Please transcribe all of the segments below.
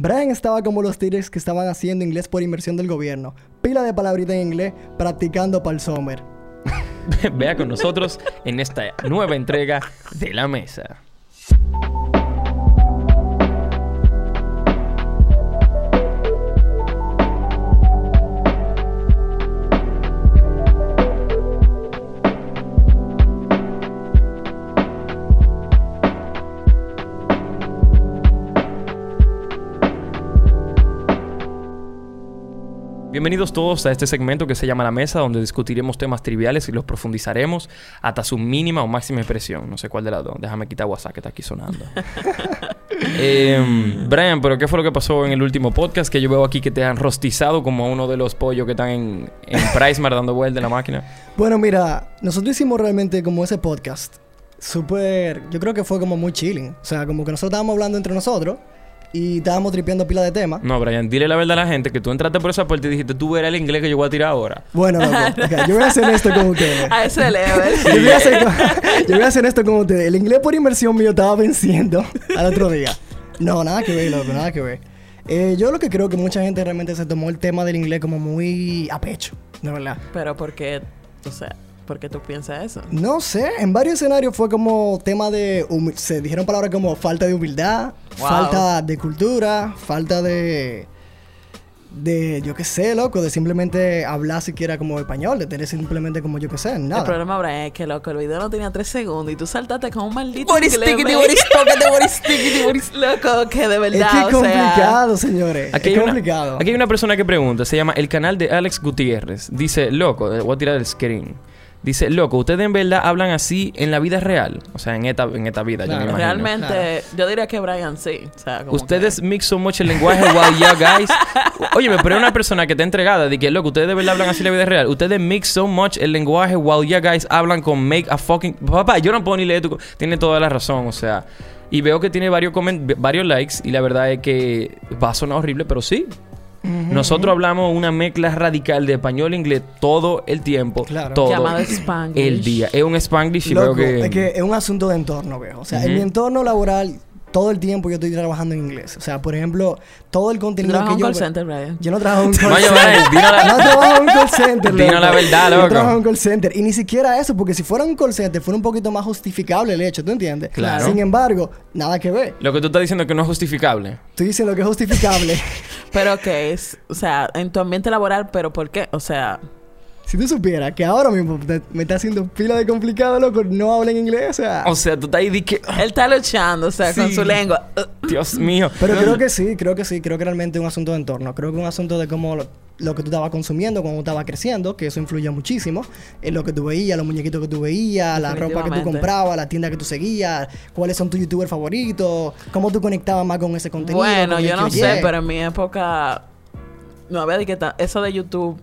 Brian estaba como los tigres que estaban haciendo inglés por inversión del gobierno. Pila de palabritas en inglés, practicando para el. Vea con nosotros en esta nueva entrega de la mesa. Bienvenidos todos a este segmento que se llama La Mesa, donde discutiremos temas triviales y los profundizaremos hasta su mínima o máxima expresión. No sé cuál de las dos. Déjame quitar WhatsApp que está aquí sonando. eh, Brian, ¿pero qué fue lo que pasó en el último podcast? Que yo veo aquí que te han rostizado como uno de los pollos que están en, en Pricemar dando vuelta en la máquina. Bueno, mira, nosotros hicimos realmente como ese podcast. Súper, yo creo que fue como muy chilling. O sea, como que nosotros estábamos hablando entre nosotros y estábamos tripeando pila de temas. No, Brian, dile la verdad a la gente que tú entraste por esa puerta y dijiste, tú verás el inglés que yo voy a tirar ahora. Bueno, loco, yo voy a hacer esto con ustedes. A ese level. Yo voy, a hacer, yo voy a hacer esto con ustedes. El inglés por inversión mío estaba venciendo al otro día. No, nada que ver, loco, nada que ver. Eh, yo lo que creo que mucha gente realmente se tomó el tema del inglés como muy a pecho, de verdad. Pero ¿por qué? O sea, ¿por qué tú piensas eso? No sé, en varios escenarios fue como tema de... Se dijeron palabras como falta de humildad, Wow. falta de cultura, falta de... De, yo qué sé, loco, de simplemente hablar siquiera como español, de tener simplemente como yo qué sé, nada. El problema, Brian, es que loco, el video no tenía tres segundos y tú saltaste con un maldito Boris inglés, tickety, man. Boris toquete, Boris tickety, Boris- Loco, que de Es verdad, que es sea... complicado, señores. Aquí es hay, una, complicado. aquí hay una persona que pregunta, se llama el canal de Alex Gutiérrez. Dice, loco, eh, voy a tirar el screen. Dice, loco, ¿ustedes en verdad hablan así en la vida real? O sea, en esta, en esta vida, yo me Claro. imagino. Realmente, yo diría que Brian sí. O sea, como Ustedes que- mix so much el lenguaje while ya guys. Oye, pero es una persona que está entregada de que, loco, ustedes de verdad hablan así en la vida real. Ustedes mix so much el lenguaje while ya guys hablan con make a fucking. Papá, yo no puedo ni leer tu. Tiene toda la razón, o sea. Y veo que tiene varios, comen- varios likes y la verdad es que va a sonar horrible, pero sí. Nosotros hablamos una mezcla radical de español e inglés todo el tiempo. Claro. Todo Llamado Spanglish. el día. Es un Spanglish y Loco, veo que... es que es un asunto de entorno, viejo. O sea, en mi entorno laboral, todo el tiempo yo estoy trabajando en inglés. O sea, por ejemplo, todo el ¿Tú contenido que yo... call center, Brian? Yo no trabajo en un call center. vaya, dinos la- No trabajo en un call center, loco. la verdad, Yo loco. trabajo en un call center. Y ni siquiera eso, porque si fuera un call center, fuera un poquito más justificable el hecho, ¿tú entiendes? Claro. Sin embargo, nada que ver. Lo que tú estás diciendo es que no es justificable. Estoy diciendo que es justificable. Pero que es, o sea, en tu ambiente laboral, pero ¿por qué? O sea, si tú supieras que ahora mismo te- me está haciendo pila de complicado, loco, no hablen inglés, o sea... O sea, tú estás ahí que... él está luchando, o sea, con su lengua. Dios mío. Pero creo que sí, creo que sí, creo que realmente es un asunto de entorno. Creo que es un asunto de cómo lo, lo que tú estabas consumiendo cuando estabas creciendo, que eso influye muchísimo en lo que tú veías, los muñequitos que tú veías, la ropa que tú comprabas, la tienda que tú seguías, cuáles son tus youtubers favoritos, cómo tú conectabas más con ese contenido. Bueno, con yo no sé, pero en mi época no había de que eso de YouTube.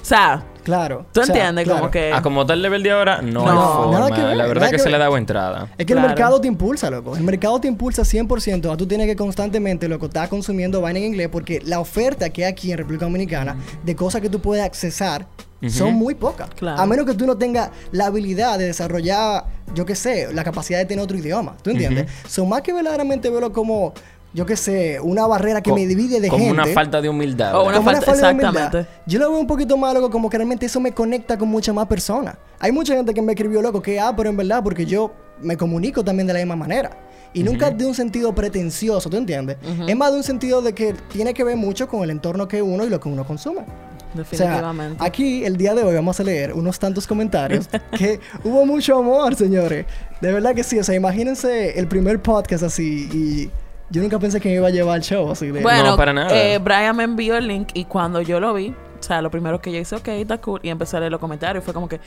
O sea, Claro. tú o sea, entiendes claro. como que A como tal level de ahora, no, No, hay forma. nada que ver, la verdad nada que, que se le ha dado entrada. Es que el mercado te impulsa, loco. El mercado te impulsa 100%. a Tú tienes que constantemente, loco, estar consumiendo vaina en inglés porque la oferta que hay aquí en República Dominicana de cosas que tú puedes accesar son muy pocas. Claro. A menos que tú no tengas la habilidad de desarrollar, yo qué sé, la capacidad de tener otro idioma. ¿Tú entiendes? Son más que verdaderamente verlo como, yo qué sé, una barrera que Co- me divide de como gente. una falta de humildad. O ¿verdad? una Como falta- de humildad. exactamente. Yo lo veo un poquito más, loco, como que realmente eso me conecta con muchas más personas. Hay mucha gente que me escribió, loco, que, ah, pero en verdad, porque yo me comunico también de la misma manera. Y nunca de un sentido pretencioso, ¿tú entiendes? Es más de un sentido de que tiene que ver mucho con el entorno que uno y lo que uno consume. O sea, definitivamente. aquí el día de hoy vamos a leer unos tantos comentarios que hubo mucho amor, señores. De verdad que sí. O sea, imagínense el primer podcast así y yo nunca pensé que me iba a llevar al show así de... bueno, No, para nada. eh, Brian me envió el link y cuando yo lo vi, o sea, lo primero que yo hice, ok, está cool, y empecé a leer los comentarios, fue como que,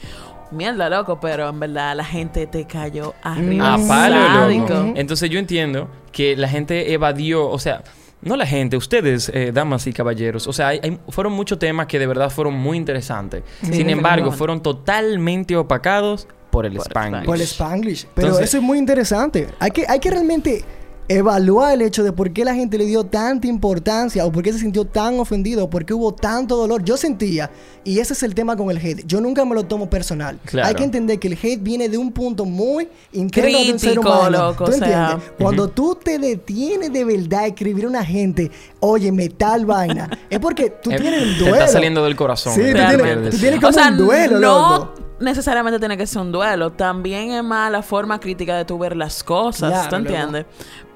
mierda, loco, pero en verdad la gente te cayó arriba. A palo, loco. Entonces yo entiendo que la gente evadió, o sea, no la gente, ustedes, eh, damas y caballeros, o sea, hay- hay- fueron muchos temas que de verdad fueron muy interesantes. Sin embargo, fueron totalmente opacados por el Por Spanglish. Por el Spanglish. Pero Entonces- eso es muy interesante. Hay que, hay que realmente evaluar el hecho de por qué la gente le dio tanta importancia o por qué se sintió tan ofendido o por qué hubo tanto dolor. Yo sentía, y ese es el tema con el hate, yo nunca me lo tomo personal. Claro. Hay que entender que el hate viene de un punto muy interno de un ser Crítico, humano. loco, ¿Tú o sea. entiendes? Cuando tú te detienes de verdad a escribir a una gente, oye, tal vaina, es porque tú tienes un te duelo. está saliendo del corazón. Sí, tú tienes, tú tienes O como sea, un duelo, no loco. Necesariamente tiene que ser un duelo. También es más la forma crítica de tú ver las cosas, Claro, ¿tú entiendes?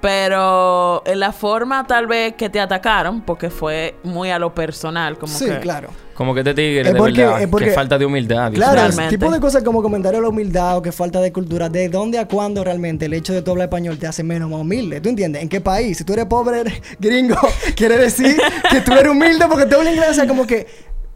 Pero en la forma tal vez que te atacaron, porque fue muy a lo personal, como Sí, que... claro. Como que te tigre, Es de porque- verdad. es porque- que falta de humildad. Claro, ese tipo de cosas como comentario de la humildad o que falta de cultura, ¿de dónde a cuándo realmente el hecho de tú hablar español te hace menos más humilde? ¿Tú entiendes? ¿En qué país? Si tú eres pobre, eres gringo, quiere decir que tú eres humilde porque te hablas inglés, o sea, como que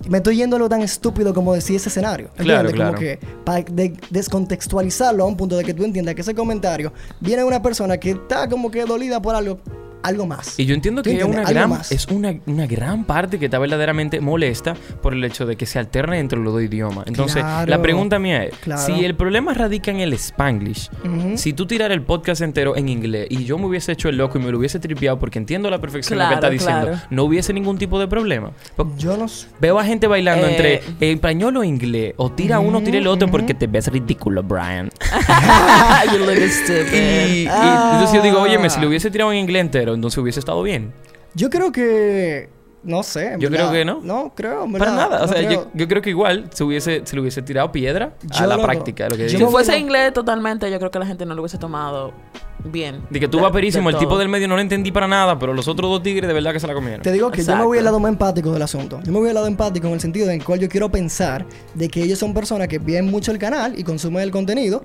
me estoy yendo a lo tan estúpido como decir ese escenario. Claro, ¿Entiendes? claro. Como que para descontextualizarlo a un punto de que tú entiendas que ese comentario viene de una persona que está como que dolida por algo, algo más. Y yo entiendo ¿Tú que una, gran, más. es una, una gran parte que está verdaderamente molesta por el hecho de que se alterne entre los dos idiomas. Entonces, Claro. la pregunta mía es, Claro. si el problema radica en el spanglish, Ujú. si tú tirar el podcast entero en inglés y yo me hubiese hecho el loco y me lo hubiese tripeado porque entiendo a la perfección lo que Claro, está diciendo, claro. no hubiese ningún tipo de problema. Por- Yo no sé. Veo a gente bailando Eh. entre español o inglés, o tira uno o tira el otro Ujú, porque te ves ridículo, Brian. you look stupid. Y, y Ah. entonces yo digo, oye, si lo hubiese tirado en inglés entero, entonces hubiese estado bien. Yo creo que. No sé. Yo verdad. creo que no. No, creo. Para nada. O no sea, creo. yo, yo creo que igual se, hubiese, se le hubiese tirado piedra a la loco. práctica lo que si me fuese inglés totalmente, yo creo que la gente no lo hubiese tomado bien. De que tú De- vas perísimo, el tipo del medio no lo entendí para nada, pero los otros dos tigres de verdad que se la comieron. Te digo que yo me voy al lado más empático del asunto. Yo me voy al lado empático en el sentido en el cual yo quiero pensar de que ellos son personas que ven mucho el canal y consumen el contenido.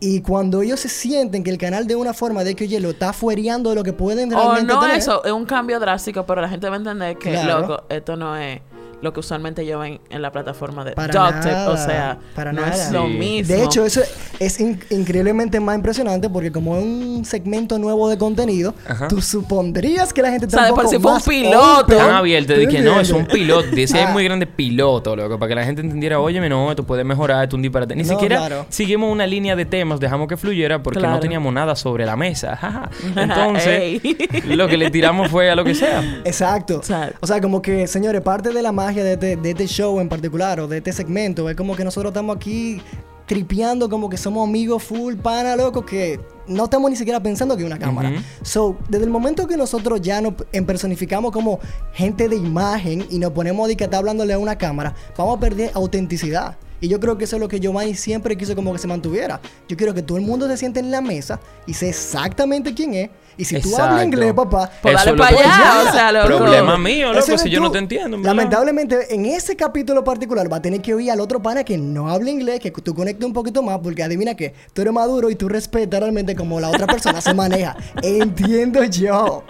Y cuando ellos se sienten que el canal de una forma de que, oye, lo está fuereando de lo que pueden O realmente no tener. eso, es un cambio drástico, pero la gente va a entender que, Claro. loco, esto no es lo que usualmente yo ven en la plataforma de Para Dogtip. nada, O sea, para no nada. es lo Sí. mismo. De hecho, eso es in- increíblemente más impresionante porque como es un segmento nuevo de contenido, Ajá. tú supondrías que la gente O sea, poco sí fue un piloto. open, Tan abierto de ¿tú que no, es un piloto. Dice es Ah. muy grande piloto, loco. Para que la gente entendiera, óyeme, no, esto puede mejorar, es un disparate. Ni No, siquiera claro. seguimos una línea de temas, dejamos que fluyera porque no Claro. teníamos nada sobre la mesa. Entonces, lo que le tiramos fue a lo que sea. Exacto. O sea, como que, señores, parte de la magia de este, de este show en particular o de este segmento es como que nosotros estamos aquí tripeando como que somos amigos full pana, loco, que no estamos ni siquiera pensando que hay una cámara. So, desde el momento que nosotros ya nos personificamos como gente de imagen y nos ponemos de que está hablándole a una cámara, vamos a perder autenticidad. Y yo creo que eso es lo que Giovanni siempre quiso como que se mantuviera. Yo quiero que todo el mundo se siente en la mesa y sé exactamente quién es. Y si tú hablas inglés, papá, Pues dale para allá, o sea, loco. Problema mío, ese loco, si yo tú. no te entiendo. Lamentablemente, en ese capítulo particular va a tener que oír al otro pana que no habla inglés, que tú conectes un poquito más, porque adivina que tú eres maduro y tú respetas realmente como la otra persona se maneja. Entiendo yo.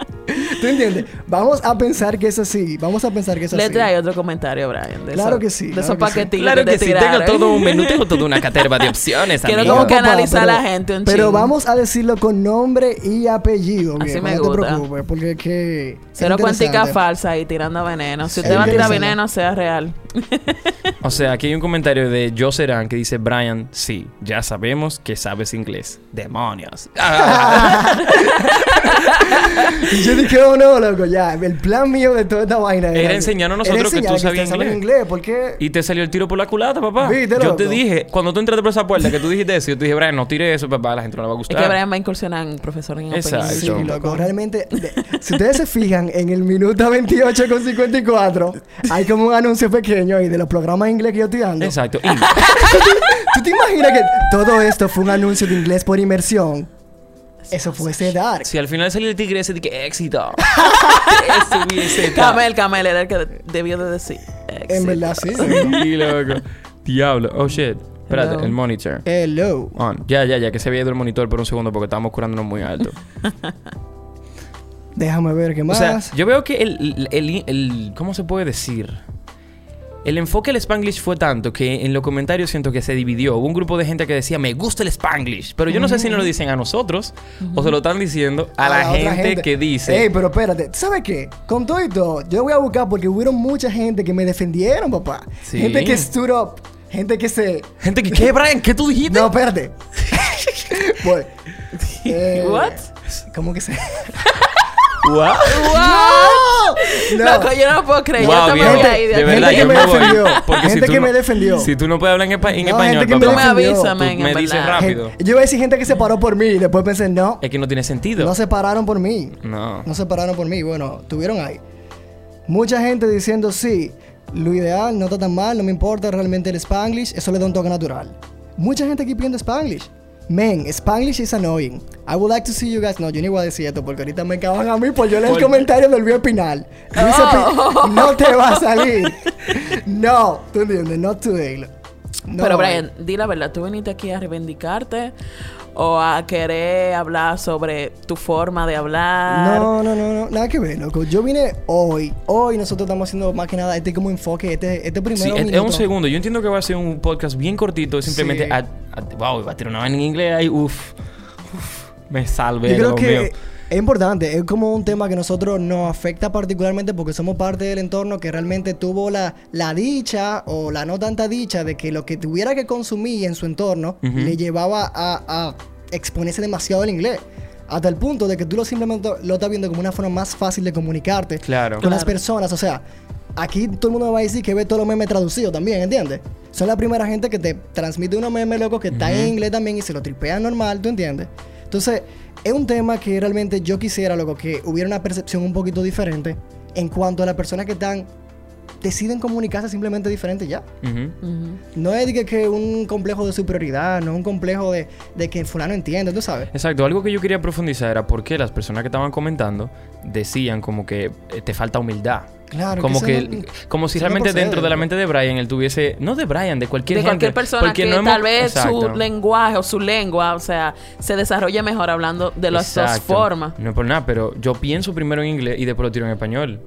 ¿Tú entiendes? Vamos a pensar que es así. Vamos a pensar que es Le así. trae otro comentario, Brian. De Claro que sí, De claro esos que sí. Claro que sí, tengo todo un menú, tengo toda una caterva de opciones, Quiero amigo. como que papá, analizar a la gente un Pero chingo. vamos a decirlo con nombre y apellido. Así viejo, me te gusta. preocupes, porque es que. Cero interesante. falsa y tirando veneno. Si usted va a tirar veneno, sea real. O sea, aquí hay un comentario de Joe Serán que dice, Brian, sí, ya sabemos que sabes inglés. Demonios. Y yo dije, oh no, loco, ya. El plan mío de toda esta vaina Era enseñarnos a nosotros que tú sabías ustedes saben inglés. porque Y te salió el tiro por la culata, papá. Viste, yo te loco. dije, cuando tú entraste por esa puerta, que tú dijiste eso, yo te dije, Brian, no tire eso, papá, a la gente no le va a Es gustar. que Brian va a incursionar en profesor en Exacto. Sí, loco, realmente, de- si ustedes se fijan, en el minuto 28 con 54, hay como un anuncio pequeño ahí de los programas de inglés que yo estoy dando. Exacto. Y- ¿Tú te imaginas que todo esto fue un anuncio de inglés por inmersión? Eso fuese dark. si al final salió el tigre ese de que éxito. Eso hubiese estado- Camel, Camel era el que debió de decir. En verdad, sí. Sí, loco. Diablo. Oh, shit. Espérate, Hello. el monitor. Hello. On. Ya, ya, ya, que se había ido el monitor por un segundo porque estábamos curándonos muy alto. Déjame ver qué O más. sea, yo veo que el, el, el- el- ¿Cómo se puede decir? El enfoque del Spanglish fue tanto que en los comentarios siento que se dividió. Hubo un grupo de gente que decía, me gusta el Spanglish. Pero yo no sé si nos lo dicen a nosotros o se lo están diciendo a, la, otra gente, que dice. Ey, pero espérate, ¿sabes qué? Con todo y todo, yo voy a buscar porque hubieron mucha gente que me defendieron, papá. Sí. Gente que stood up. Gente que se. Gente que, ¿qué, Brian? ¿Qué tú dijiste? No, espérate. pues. eh, What? ¿Cómo que se.? What? No. Loco, yo no lo puedo creer. Wow, yo viejo. ahí de De verdad, gente yo que me voy. defendió. Porque si Gente tú que no- me defendió. Si tú no puedes hablar en, espa- en No, español, gente que me Tú me defendió. avisas, tú me dices rápido. Gente- yo iba a decir gente que se paró por mí y después pensé, no, Es que no tiene sentido. no se pararon por mí. No. No se pararon por mí. Bueno, tuvieron ahí. Mucha gente diciendo, sí, lo ideal no está tan mal, no me importa realmente el Spanglish, eso le da un toque natural. Mucha gente aquí pidiendo Spanglish. Men, Spanglish is annoying. I would like to see you guys. No, yo ni voy a decir esto porque ahorita me cagan a mí por yo leer el comentario del Luis Pinal. Oh. Pi- no te va a salir. No, tú entiendes, not today. No, Pero Brian, di la verdad, ¿tú viniste aquí a reivindicarte o a querer hablar sobre tu forma de hablar? No, no, no, no, nada que ver, loco. Yo vine hoy. Hoy nosotros estamos haciendo más que nada este como enfoque, este, este primero Sí, es, es un segundo. Yo entiendo que va a ser un podcast bien cortito. Simplemente, Sí. a- a- wow, va a tirar una vaina en inglés ahí. Uf, uf, me salve. Yo creo Dios que mío. Es importante, es como un tema que nosotros nos afecta particularmente porque somos parte del entorno que realmente tuvo la, la dicha o la no tanta dicha de que lo que tuviera que consumir en su entorno le llevaba a, a exponerse demasiado al inglés. Hasta el punto de que tú lo simplemente lo estás viendo como una forma más fácil de comunicarte Claro. con las personas. O sea, aquí todo el mundo me va a decir que ve todos los memes traducidos también, ¿entiendes? Son la primera gente que te transmite unos memes locos que está en inglés también y se lo tripean normal, ¿tú entiendes? Entonces, es un tema que realmente yo quisiera, loco, que hubiera una percepción un poquito diferente en cuanto a las personas que están deciden comunicarse simplemente diferente ya. Ujú. Ujú. No es de que, que un complejo de superioridad, no es un complejo de, de que fulano entiende, tú sabes. Exacto, algo que yo quería profundizar era por qué las personas que estaban comentando decían como que eh, te falta humildad. Claro, como que, no- como si no realmente procede, dentro de la mente de Brian él tuviese, no de Brian, de cualquier de gente, cualquier persona porque que no hemos- tal vez su lenguaje o su lengua, o sea, se desarrolle mejor hablando de las dos formas. No es por nada, pero yo pienso primero en inglés y después lo tiro en español.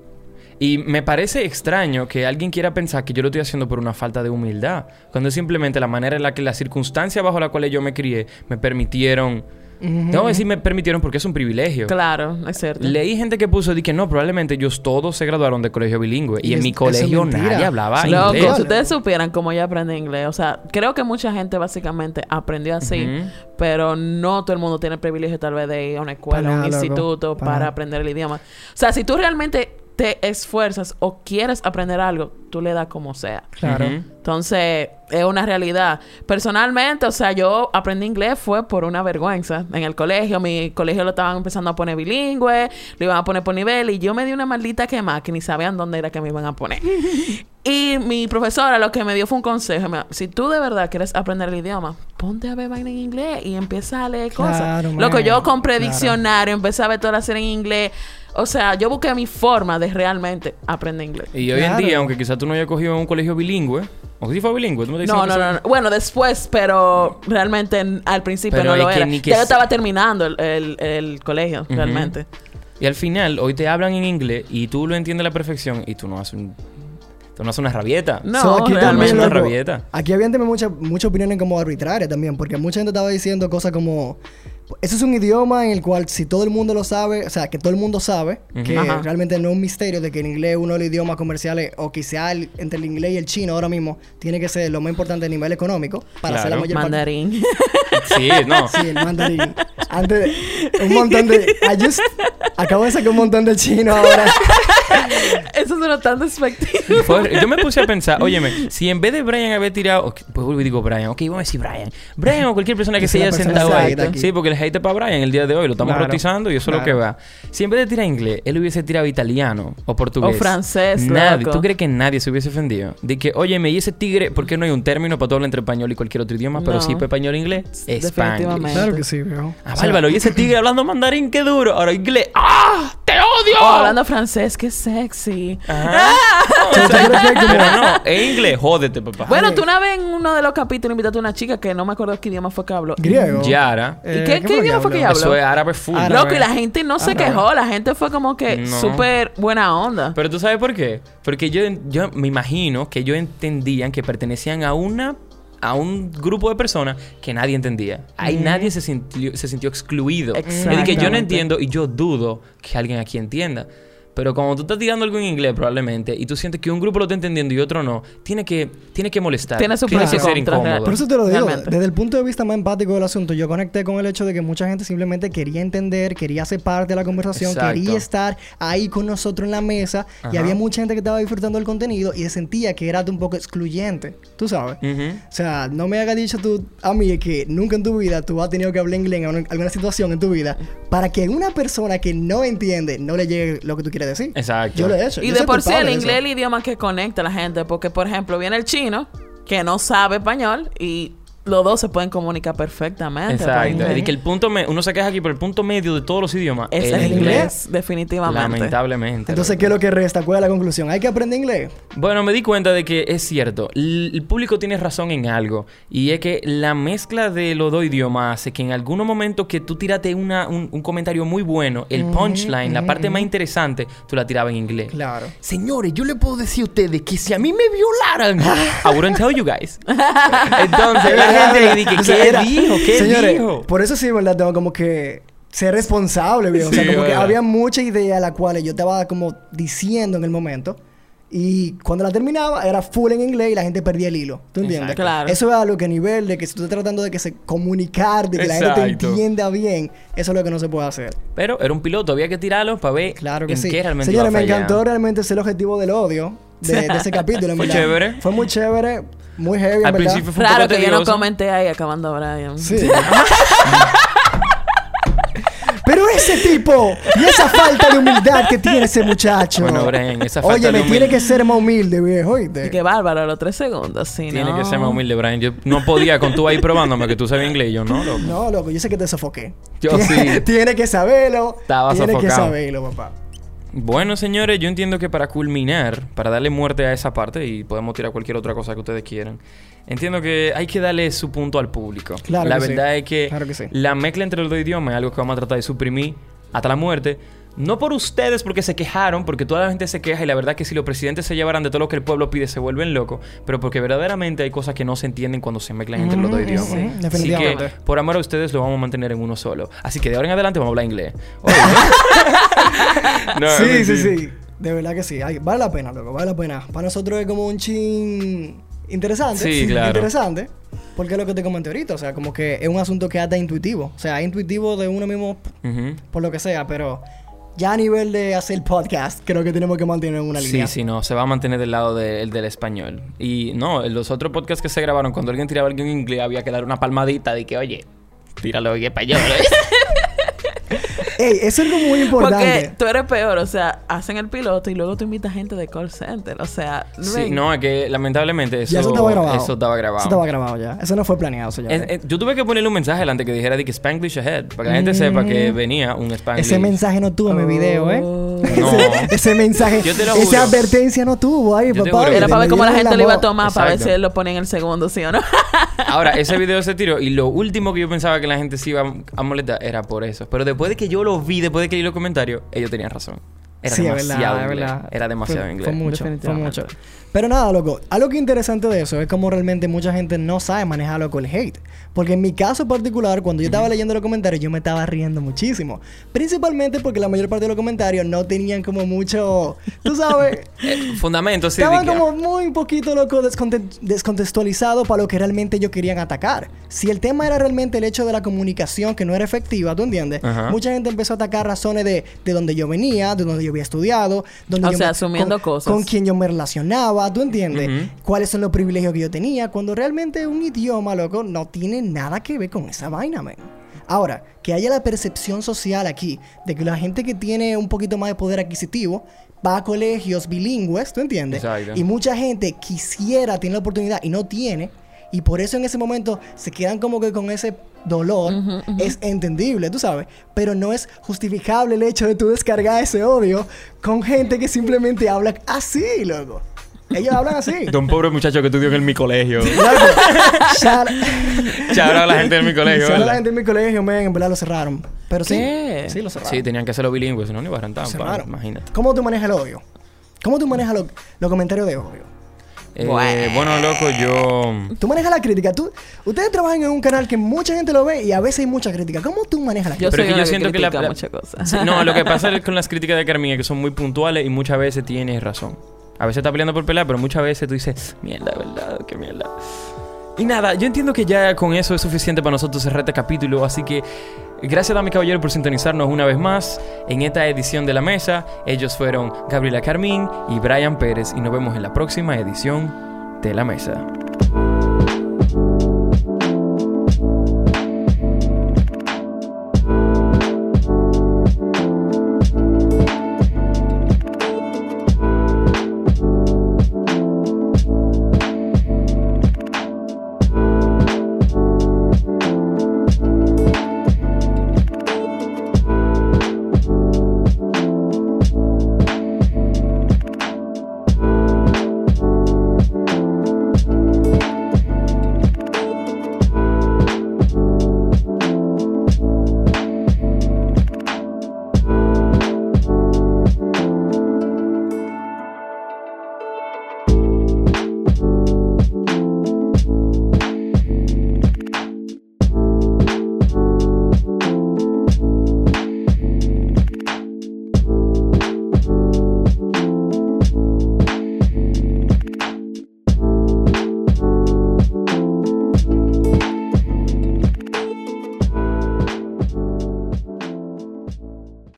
Y me parece extraño que alguien quiera pensar que yo lo estoy haciendo por una falta de humildad, cuando es simplemente la manera en la que las circunstancias bajo las cuales yo me crié me permitieron, Tengo que decir me permitieron porque es un privilegio. Claro, es cierto. Leí gente que puso que no, probablemente ellos todos se graduaron de colegio bilingüe y, Y en mi colegio nadie hablaba es Loco, inglés. si ustedes supieran cómo ella aprende inglés, o sea, creo que mucha gente básicamente aprendió así, pero no todo el mundo tiene el privilegio tal vez de ir a una escuela, Para a un loco. instituto Para para aprender el idioma. O sea, si tú realmente te esfuerzas o quieres aprender algo, tú le das como sea. Claro. Entonces, es una realidad. Personalmente, o sea, yo aprendí inglés fue por una vergüenza. En el colegio, mi colegio lo estaban empezando a poner bilingüe, lo iban a poner por nivel, y yo me di una maldita quema que ni sabían dónde era que me iban a poner. y mi profesora lo que me dio fue un consejo. me dijo, si tú de verdad quieres aprender el idioma, ponte a ver vaina en inglés y empieza a leer cosas. Claro, lo que man. yo compré Claro. diccionario, empecé a ver todas las series en inglés. O sea, yo busqué mi forma de realmente aprender inglés. Y hoy en día, aunque quizás tú no hayas cogido en un colegio bilingüe, o si fue bilingüe, tú me No, no, no, no. Bueno, después, pero realmente en- al principio Pero no lo es que era. que Ya yo estaba terminando el, el- el colegio, realmente. Y al final, hoy te hablan en inglés y tú lo entiendes a la perfección y tú no haces un... Tú no haces una rabieta. No, So, aquí realmente. una rabieta. Aquí habían también muchas muchas opiniones como arbitrarias también, porque mucha gente estaba diciendo cosas como eso es un idioma en el cual si todo el mundo lo sabe, o sea, que todo el mundo sabe, que Ajá. realmente no es un misterio de que el inglés es uno de los idiomas comerciales, o quizá el- entre el inglés y el chino ahora mismo, tiene que ser lo más importante a nivel económico para hacer la mayor parte. Mandarín. Sí, no. Sí, el mandarín. Antes, un montón de. I just- acabo de sacar un montón de chino ahora. Eso suena tan despectivo. Yo me puse a pensar, óyeme, si en vez de Brian haber tirado, ok, pues vuelvo y digo Brian, ok, vamos a decir Brian. Brian o cualquier persona que se haya sentado ahí. Sí, porque el hate es para Brian el día de hoy, lo estamos Claro. rotizando y eso es lo que Claro. va. Si en vez de tirar inglés, él hubiese tirado italiano o portugués. O francés, Nadie, loco. ¿Tú crees que nadie se hubiese ofendido? De que, óyeme, y ese tigre, ¿por qué no hay un término para todo hablar entre español y cualquier otro idioma? Pero No. sí para español e inglés. Definitivamente. Spanglish. Claro que sí, viejo. Ah, bárbaro, y ese tigre hablando mandarín, qué duro. Ahora inglés, ¡ah! ¡Te odio! O hablando francés, qué sexy. Ajá. Como- Pero no, en inglés, jódete, papá. Bueno, tú una vez en uno de los capítulos invitaste a una chica que no me acuerdo qué idioma fue que habló. Griego. Yara. Eh, ¿Y qué- qué idioma fue que ella habló? habló? Eso es árabe full. Árabe. Loco, y la gente no se Árabe. quejó. La gente fue como que No. súper buena onda. Pero tú sabes por qué? Porque yo, yo me imagino que ellos entendían que pertenecían a una a un grupo de personas que nadie entendía. Ahí nadie se sintió, se sintió excluido. Es decir, que yo no entiendo y yo dudo que alguien aquí entienda. Pero cuando tú estás tirando algo en inglés, probablemente, y tú sientes que un grupo lo está entendiendo y otro no, tiene que, tiene que molestar. Tiene su tiene que y ser incómodo. Por eso te lo digo, Realmente. desde el punto de vista más empático del asunto, yo conecté con el hecho de que mucha gente simplemente quería entender, quería ser parte de la conversación, Exacto. quería estar ahí con nosotros en la mesa y Ajá. había mucha gente que estaba disfrutando del contenido y se sentía que era un poco excluyente, tú sabes. O sea, no me hagas dicho tú a mí que nunca en tu vida tú has tenido que hablar inglés en alguna- alguna situación en tu vida para que una persona que no entiende no le llegue lo que tú quieres decir. Exacto. Yo lo he hecho. Y Yo de por sí el inglés es el idioma que conecta a la gente. Porque, por ejemplo, viene el chino que no sabe español y los dos se pueden comunicar perfectamente. Exacto. Y que el punto me- uno se queja aquí, pero el punto medio de todos los idiomas Ese es es el el inglés. inglés, definitivamente. Lamentablemente. Entonces, ¿qué es lo que resta? ¿Cuál es la conclusión? ¿Hay que aprender inglés? Bueno, me di cuenta de que es cierto. El público tiene razón en algo. Y es que la mezcla de los dos idiomas hace que en algunos momentos que tú tiraste una, un, un comentario muy bueno, el punchline, la parte más interesante, tú la tirabas en inglés. Claro. Señores, yo le puedo decir a ustedes que si a mí me violaran, I wouldn't tell you guys. Entonces, gente dice, O sea, ¿qué era- dijo? ¿Qué Señores, dijo? por eso sí, ¿verdad? Tengo como que ser responsable, viejo. o sea, Sí, como que ¿verdad? había muchas ideas las cuales yo estaba como diciendo en el momento. Y cuando la terminaba era full en inglés y la gente perdía el hilo. ¿Tú entiendes? Exacto. Claro. Eso es algo que a nivel de que si tú estás tratando de que se comunicar, de que la gente te Exacto. entienda bien, eso es lo que no se puede hacer. Pero era un piloto, había que tirarlo para ver Claro que en sí. qué realmente Señores, iba a me encantó realmente ser el objetivo del odio de, de ese capítulo. en Fue verdad. chévere. Fue muy chévere, muy heavy, Al verdad. principio fue un poco que yo no tedioso. comenté ahí acabando Brian. Sí. Pero ese tipo y esa falta de humildad que tiene ese muchacho. Bueno, Brian, esa falta Oye, de me humildad. tiene que ser más humilde, viejo. ¿oíste? Y qué bárbaro, a los tres segundos. Sí, Tiene no. que ser más humilde, Brian. Yo no podía con tú ahí probándome que tú sabes inglés. Yo no, loco. No, loco, yo sé que te sofoqué. Yo Tiene- sí. Tiene que saberlo. Estaba tiene que sofocado. saberlo, papá. Bueno, señores, yo entiendo que para culminar, para darle muerte a esa parte, y podemos tirar cualquier otra cosa que ustedes quieran, entiendo que hay que darle su punto al público. Claro la que sí. verdad es que, Claro que sí. la mezcla entre los dos idiomas es algo que vamos a tratar de suprimir hasta la muerte. No por ustedes porque se quejaron, porque toda la gente se queja y la verdad que si los presidentes se llevaran de todo lo que el pueblo pide se vuelven locos, pero porque verdaderamente hay cosas que no se entienden cuando se mezclan entre los dos idiomas. sí, Así que por amor a ustedes lo vamos a mantener en uno solo. Así que de ahora en adelante vamos a hablar inglés. Oye, ¿no? No, sí, sí, sí. De verdad que sí. Ay, vale la pena, loco. Vale la pena. Para nosotros es como un chin interesante. Sí, claro. Interesante. Porque es lo que te comenté ahorita. O sea, como que es un asunto que hasta intuitivo. O sea, es intuitivo de uno mismo por lo que sea, pero ya a nivel de hacer podcast, creo que tenemos que mantener una Sí, línea. sí, no, se va a mantener del lado de- el del español. Y no, en los otros podcasts que se grabaron, cuando alguien tiraba algo en inglés, había que dar una palmadita de que, oye, tíralo en español. Ey, eso es algo muy Porque importante. tú eres peor, o sea, hacen el piloto y luego tú invitas gente de call center. O sea, sí, ven. no, es que lamentablemente eso, ya eso estaba grabado. eso estaba grabado. Eso estaba grabado ya. Eso no fue planeado, señor. Es- es- yo tuve que ponerle un mensaje delante que dijera de que Spanglish ahead, para que la gente sepa que venía un Spanglish. Ese mensaje no tuvo en mi video, ¿eh? Oh. No. Ese, ese mensaje, Yo te lo esa juro. advertencia no tuvo ahí, papá. Era para ver cómo la gente lo iba a tomar, para ver si él lo pone en el segundo, sí o no. Ahora, ese video se tiró y lo último que yo pensaba que la gente se iba a molestar era por eso. Pero después de que yo lo vi, después de que leí los comentarios, ellos tenían razón. Era Sí, demasiado verdad, inglés. verdad. Era demasiado Fue- inglés. Fue mucho, fue mucho. Pero nada, loco. Algo que interesante de eso es como realmente mucha gente no sabe manejarlo con el hate. Porque en mi caso particular, cuando yo estaba leyendo los comentarios, yo me estaba riendo muchísimo. Principalmente porque la mayor parte de los comentarios no tenían como mucho, tú sabes, Eh, fundamento, sí. Estaban como muy poquito loco desconte- descontextualizados para lo que realmente ellos querían atacar. Si el tema era realmente el hecho de la comunicación que no era efectiva, ¿tú entiendes? Ajá. Mucha gente empezó a atacar razones de, de donde yo venía, de donde yo había estudiado, donde O yo sea, me- asumiendo con, cosas. con quién yo me relacionaba, ¿tú entiendes? Cuáles son los privilegios que yo tenía, cuando realmente un idioma, loco, no tiene nada que ver con esa vaina, man. Ahora, que haya la percepción social aquí de que la gente que tiene un poquito más de poder adquisitivo va a colegios bilingües, ¿tú entiendes? Exacto. Y mucha gente quisiera tener la oportunidad y no tiene. Y por eso en ese momento se quedan como que con ese dolor. Es entendible, tú sabes. Pero no es justificable el hecho de tú descargar ese odio con gente que simplemente habla así, loco. Ellos hablan así. De un pobre muchacho que estudió en mi colegio. Shout- Chao a la gente de mi colegio. shout a la gente en mi colegio, man, en verdad lo cerraron. Pero sí. ¿Qué? Sí, lo cerraron. Sí, tenían que hacerlo bilingüe, si no, no iba a rentar. Cerraron. Imagínate. ¿Cómo tú manejas el odio? ¿Cómo tú manejas lo- los comentarios de odio? Eh, Bueno. bueno, loco, yo... Tú manejas la crítica. Tú, ustedes trabajan en un canal que mucha gente lo ve y a veces hay mucha crítica. ¿Cómo tú manejas la Yo crítica? Pero soy que yo siento que la- la- muchas cosas. Sí, no, lo que pasa es con las críticas de Carmín es que son muy puntuales y muchas veces tienes razón. A veces está peleando por pelear, pero muchas veces tú dices, mierda, ¿verdad? Qué mierda. Y nada, yo entiendo que ya con eso es suficiente para nosotros cerrar este capítulo, así que gracias dame caballero por sintonizarnos una vez más en esta edición de La Mesa. Ellos fueron Gabriela Carmín y Brian Pérez y nos vemos en la próxima edición de La Mesa.